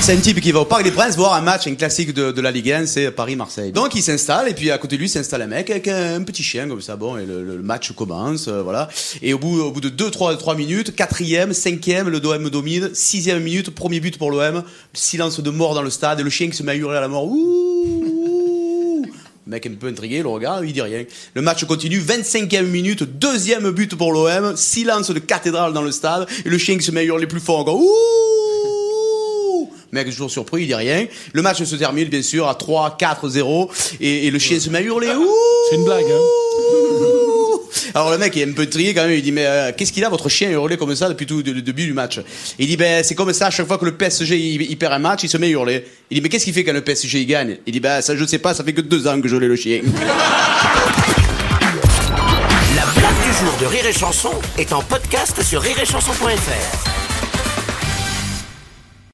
C'est un type qui va au Parc des Princes voir un match, un classique de, la Ligue 1, c'est Paris-Marseille. Donc il s'installe et puis à côté de lui s'installe un mec avec un, petit chien comme ça. Bon, et le, match commence, euh, voilà. Et au bout, de 2 trois, trois minutes, quatrième, cinquième, le l'OM domine. Sixième minute, premier but pour l'OM. Silence de mort dans le stade et le chien qui se met à hurler à la mort. Ouh. Le mec est un peu intrigué, le regarde, il dit rien. Le match continue, 25e minute, deuxième but pour l'OM, silence de cathédrale dans le stade, et le chien qui se met à hurler plus fort encore. Ouh mec est toujours surpris, il dit rien. Le match se termine, bien sûr, à 3, 4, 0. Et, et le chien se met à hurler. Ouh C'est une blague, hein Alors le mec est un peu trié quand même, il dit mais euh, qu'est-ce qu'il a votre chien hurler comme ça depuis tout le début du match? Il dit ben c'est comme ça à chaque fois que le PSG il, il perd un match, il se met à hurler. Il dit mais qu'est-ce qu'il fait quand le PSG il gagne? Il dit ben ça je sais pas, ça fait que deux ans que je l'ai le chien. La blague du jour de Rire et Chanson est en podcast sur rireetchanson.fr.